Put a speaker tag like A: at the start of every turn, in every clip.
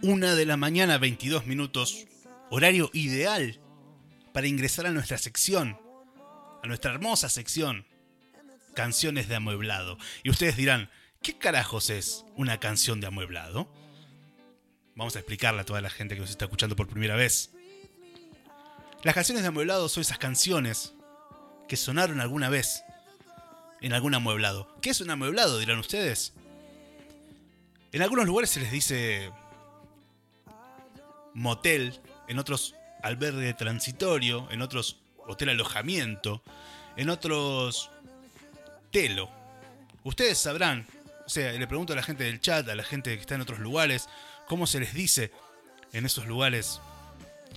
A: Una de la mañana, 22 minutos, horario ideal para ingresar a nuestra sección, a nuestra hermosa sección, canciones de amueblado. Y ustedes dirán, ¿qué carajos es una canción de amueblado? Vamos a explicarle a toda la gente que nos está escuchando por primera vez. Las canciones de amueblado son esas canciones que sonaron alguna vez en algún amueblado. ¿Qué es un amueblado? dirán ustedes. En algunos lugares se les dice motel, en otros albergue transitorio, en otros hotel alojamiento, en otros telo. Ustedes sabrán, o sea, le pregunto a la gente del chat, a la gente que está en otros lugares, cómo se les dice en esos lugares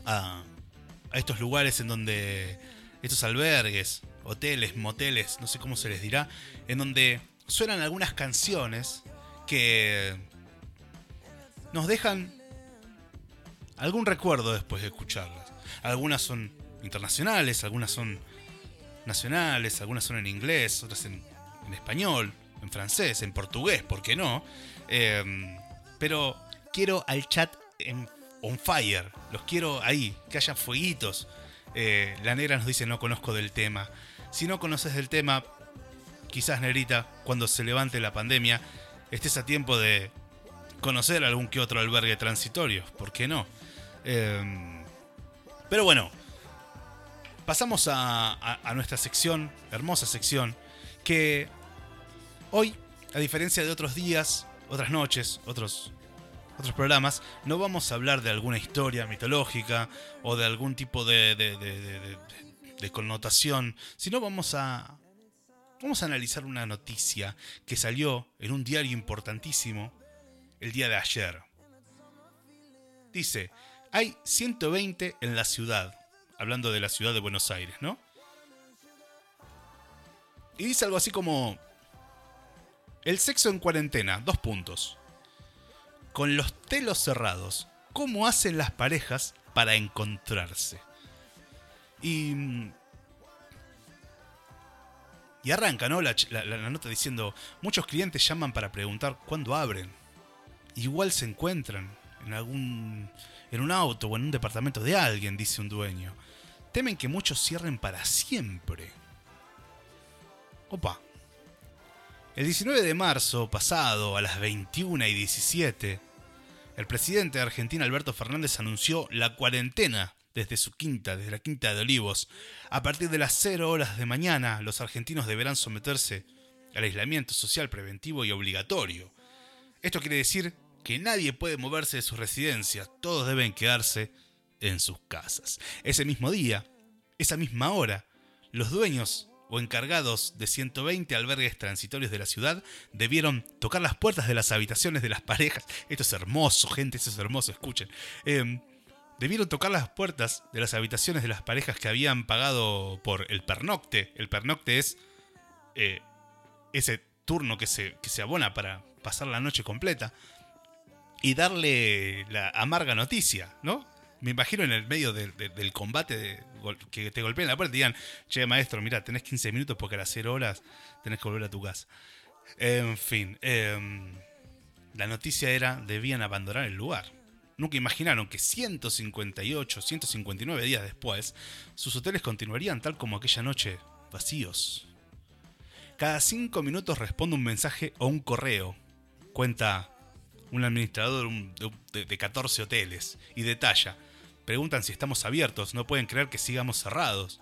A: a, a estos lugares en donde estos albergues, hoteles, moteles, no sé cómo se les dirá, en donde suenan algunas canciones que nos dejan algún recuerdo después de escucharlas. Algunas son internacionales, algunas son nacionales, algunas son en inglés, otras en, español, en francés, en portugués, ¿por qué no? Em, pero quiero al chat en on fire, los quiero ahí, que haya fueguitos. Eh, la negra nos dice no conozco del tema. Si no conoces del tema, quizás negrita, cuando se levante la pandemia, estés a tiempo de conocer algún que otro albergue transitorio, ¿por qué no? Em, pero bueno, pasamos a, nuestra sección, hermosa sección, que hoy, a diferencia de otros días, otras noches, otros, otros programas, no vamos a hablar de alguna historia mitológica o de algún tipo de connotación, sino vamos a, vamos a analizar una noticia que salió en un diario importantísimo el día de ayer. Dice, hay 120 en la ciudad, hablando de la ciudad de Buenos Aires, ¿no? Y dice algo así como, el sexo en cuarentena, dos puntos. Con los telos cerrados, ¿cómo hacen las parejas para encontrarse? Y. Y arranca, ¿no? La, nota diciendo: Muchos clientes llaman para preguntar cuándo abren. Igual se encuentran en algún. en un auto o en un departamento de alguien, dice un dueño. Temen que muchos cierren para siempre. Opa. El 19 de marzo pasado, a las 21 y 17, el presidente de Argentina, Alberto Fernández, anunció la cuarentena desde su quinta, desde la quinta de Olivos. A partir de las 0 horas de mañana, los argentinos deberán someterse al aislamiento social preventivo y obligatorio. Esto quiere decir que nadie puede moverse de sus residencias, todos deben quedarse en sus casas. Ese mismo día, esa misma hora, los dueños o encargados de 120 albergues transitorios de la ciudad debieron tocar las puertas de las habitaciones de las parejas. Esto es hermoso, gente, esto es hermoso, escuchen. Eh, debieron tocar las puertas de las habitaciones de las parejas que habían pagado por el pernocte. El pernocte es eh, ese turno que se, abona para pasar la noche completa y darle la amarga noticia, ¿no? Me imagino en el medio del combate que te golpeen la puerta y digan, che, maestro, mira, tenés 15 minutos porque a las 0 horas tenés que volver a tu casa. En fin, em, la noticia era, debían abandonar el lugar. Nunca imaginaron que 158, 159 días después, sus hoteles continuarían tal como aquella noche, vacíos. Cada 5 minutos responde un mensaje o un correo, cuenta un administrador de 14 hoteles, y detalla, preguntan si estamos abiertos, no pueden creer que sigamos cerrados.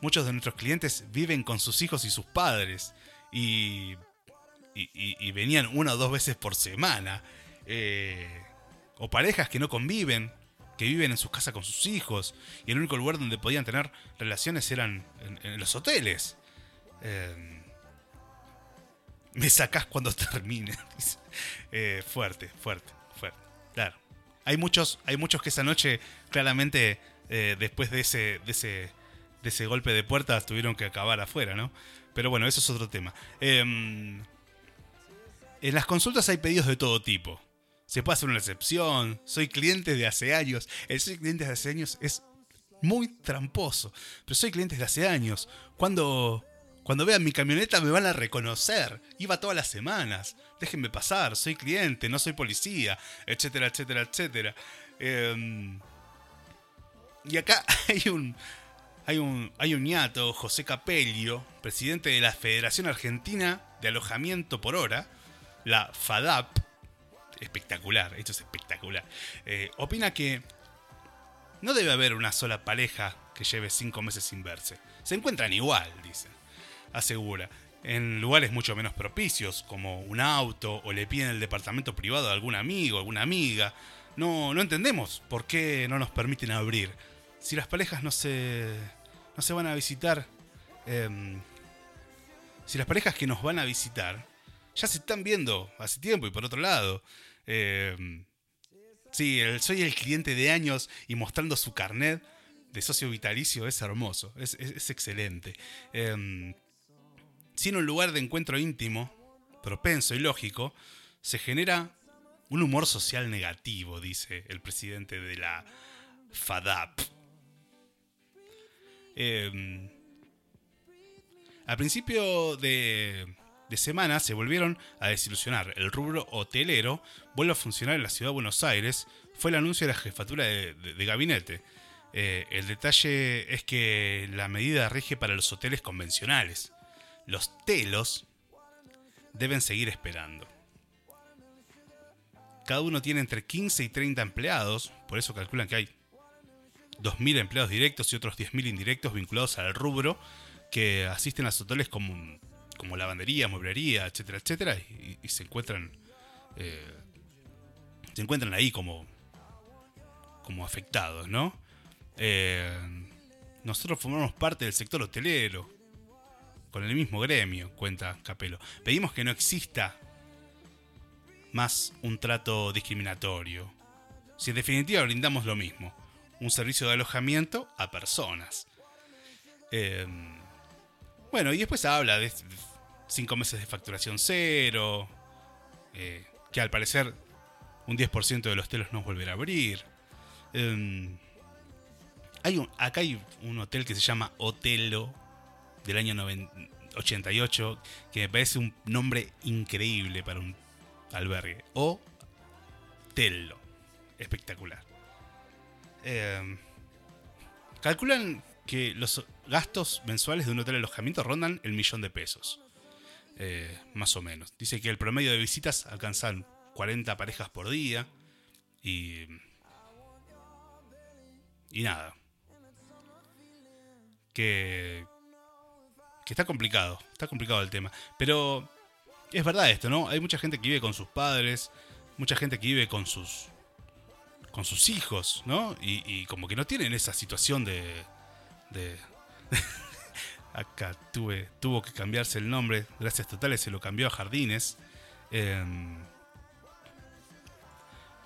A: Muchos de nuestros clientes viven con sus hijos y sus padres, y, y, venían una o dos veces por semana. Eh, o parejas que no conviven, que viven en sus casas con sus hijos, y el único lugar donde podían tener relaciones eran en, los hoteles. Em, me sacás cuando termine. Eh, fuerte, fuerte, fuerte. Claro. Hay muchos, hay muchos que esa noche, claramente, eh, después de ese, de ese, de ese golpe de puertas, tuvieron que acabar afuera, ¿no? Pero bueno, eso es otro tema. Em, en las consultas hay pedidos de todo tipo se puede hacer una excepción, soy cliente de hace años. El soy cliente de hace años es muy tramposo, pero soy cliente de hace años. ¿Cuándo, Cuando vean mi camioneta me van a reconocer. Iba todas las semanas. Déjenme pasar, soy cliente, no soy policía, etcétera, etcétera, etcétera. Em, y acá hay un, hay un, hay un ñato, José Capello, presidente de la Federación Argentina de Alojamiento por Hora, la FADAP. Espectacular, esto es espectacular. Eh, opina que no debe haber una sola pareja que lleve cinco meses sin verse. Se encuentran igual, dice. Asegura. En lugares mucho menos propicios, como un auto, o le piden el departamento privado de algún amigo, alguna amiga. No, no entendemos por qué no nos permiten abrir. Si las parejas no se, no se van a visitar, em, si las parejas que nos van a visitar ya se están viendo hace tiempo y por otro lado, eh, sí, soy el cliente de años y mostrando su carnet de socio vitalicio es hermoso, es, excelente. Eh, sin un lugar de encuentro íntimo, propenso y lógico, se genera un humor social negativo, dice el presidente de la FADAP. Eh, al principio de, de semana se volvieron a desilusionar. El rubro hotelero vuelve a funcionar en la ciudad de Buenos Aires. Fue el anuncio de la jefatura de, gabinete. Eh, el detalle es que la medida rige para los hoteles convencionales. Los telos deben seguir esperando. Cada uno tiene entre 15 y 30 empleados, por eso calculan que hay 2.000 empleados directos y otros 10.000 indirectos vinculados al rubro que asisten a los hoteles como como lavandería, mueblería, etcétera, etcétera, y, se encuentran eh, se encuentran ahí como como afectados, ¿no? Eh, nosotros formamos parte del sector hotelero, con el mismo gremio, cuenta Capelo. Pedimos que no exista más un trato discriminatorio. Si en definitiva brindamos lo mismo, un servicio de alojamiento a personas. Eh, bueno, y después habla de cinco meses de facturación cero, eh, que al parecer un 10% de los telos no volverá a abrir. Em, hay un, acá hay un hotel que se llama Otelo del año 88, que me parece un nombre increíble para un albergue. O Tello, espectacular. Em, calculan que los gastos mensuales de un hotel de alojamiento rondan el millón de pesos. Eh, más o menos. Dice que el promedio de visitas alcanzan 40 parejas por día. Y. Y nada. Que. Que está complicado. Está complicado el tema. Pero. Es verdad esto, ¿no? Hay mucha gente que vive con sus padres. Mucha gente que vive con sus. Con sus hijos, ¿no? Y, como que no tienen esa situación de. De acá tuve, tuvo que cambiarse el nombre, gracias totales se lo cambió a Jardines. Em,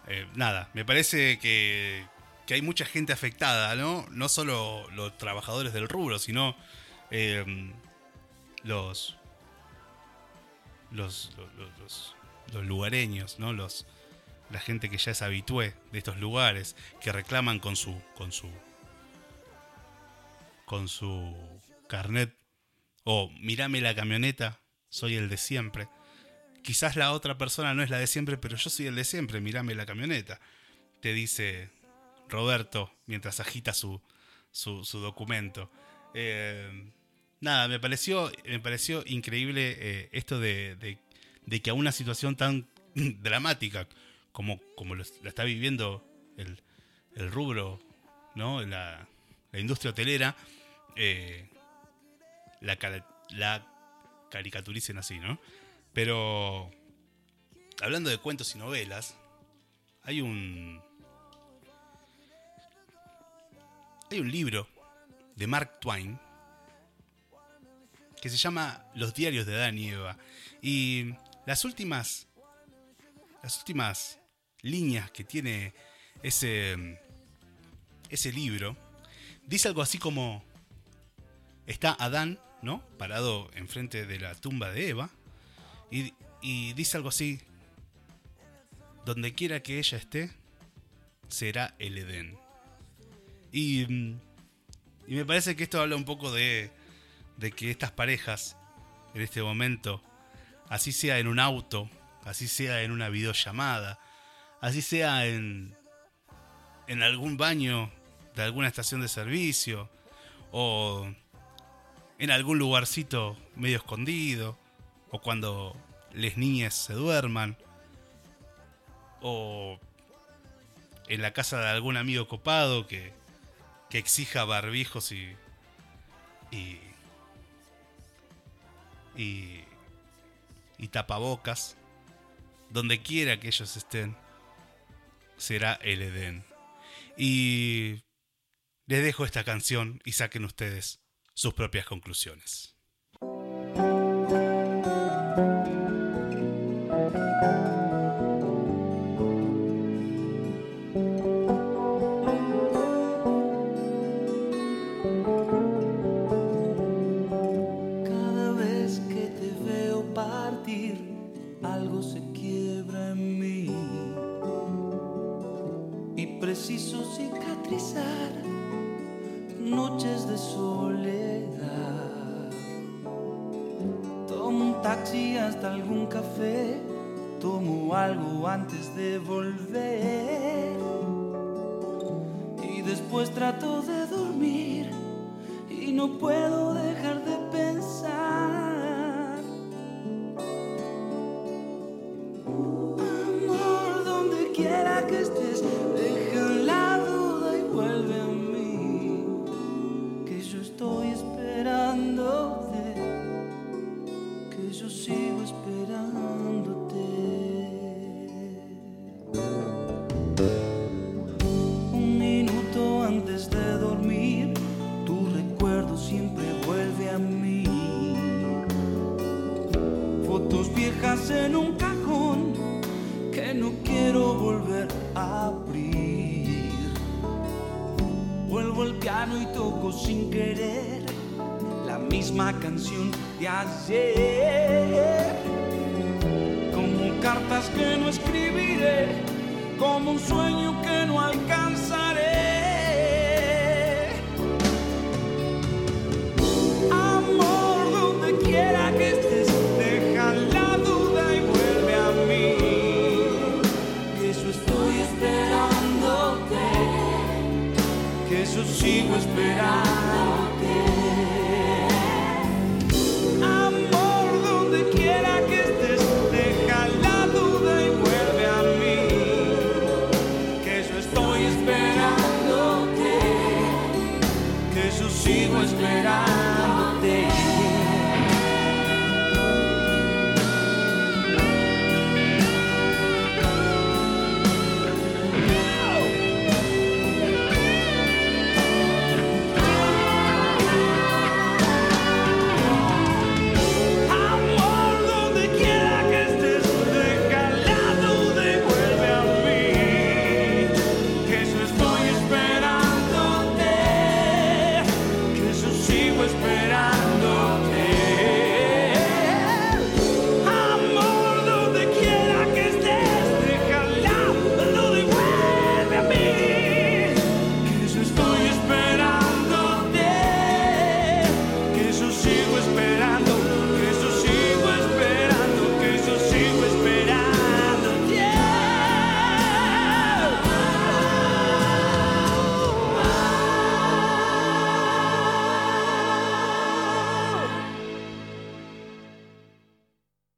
A: eh, nada, me parece que, que, hay mucha gente afectada, ¿no? No solo los trabajadores del rubro, sino em, los, los, los, lugareños, ¿no? Los, la gente que ya es habitué de estos lugares, que reclaman con su, con su, con su carnet o mírame la camioneta, soy el de siempre. Quizás la otra persona no es la de siempre, pero yo soy el de siempre, mírame la camioneta. Te dice Roberto mientras agita su, su, documento. Eh, nada, me pareció, me pareció increíble eh, esto de, de, que a una situación tan dramática como, como la está viviendo el, el rubro, ¿no? La industria hotelera, eh, la, caricaturicen así, ¿no? Pero hablando de cuentos y novelas, hay un hay un libro de Mark Twain que se llama Los diarios de Adán y Eva y las últimas las últimas líneas que tiene ese ese libro dice algo así como está Adán ¿no? Parado enfrente de la tumba de Eva. Y, dice algo así. Donde quiera que ella esté, será el Edén. Y, y me parece que esto habla un poco de, de que estas parejas, en este momento, así sea en un auto, así sea en una videollamada, así sea en, en algún baño de alguna estación de servicio, o en algún lugarcito medio escondido, o cuando les niñas se duerman, o en la casa de algún amigo copado que, que exija barbijos y, y, y, y tapabocas, donde quiera que ellos estén, será el Edén. Y les dejo esta canción y saquen ustedes sus propias conclusiones.
B: Taxi hasta algún café, tomo algo antes de volver. Y después trato de dormir y no puedo dejar de pensar. Sin querer la misma canción de ayer. Como cartas que no escribiré, como un sueño que no alcanzaré. sigo esperando.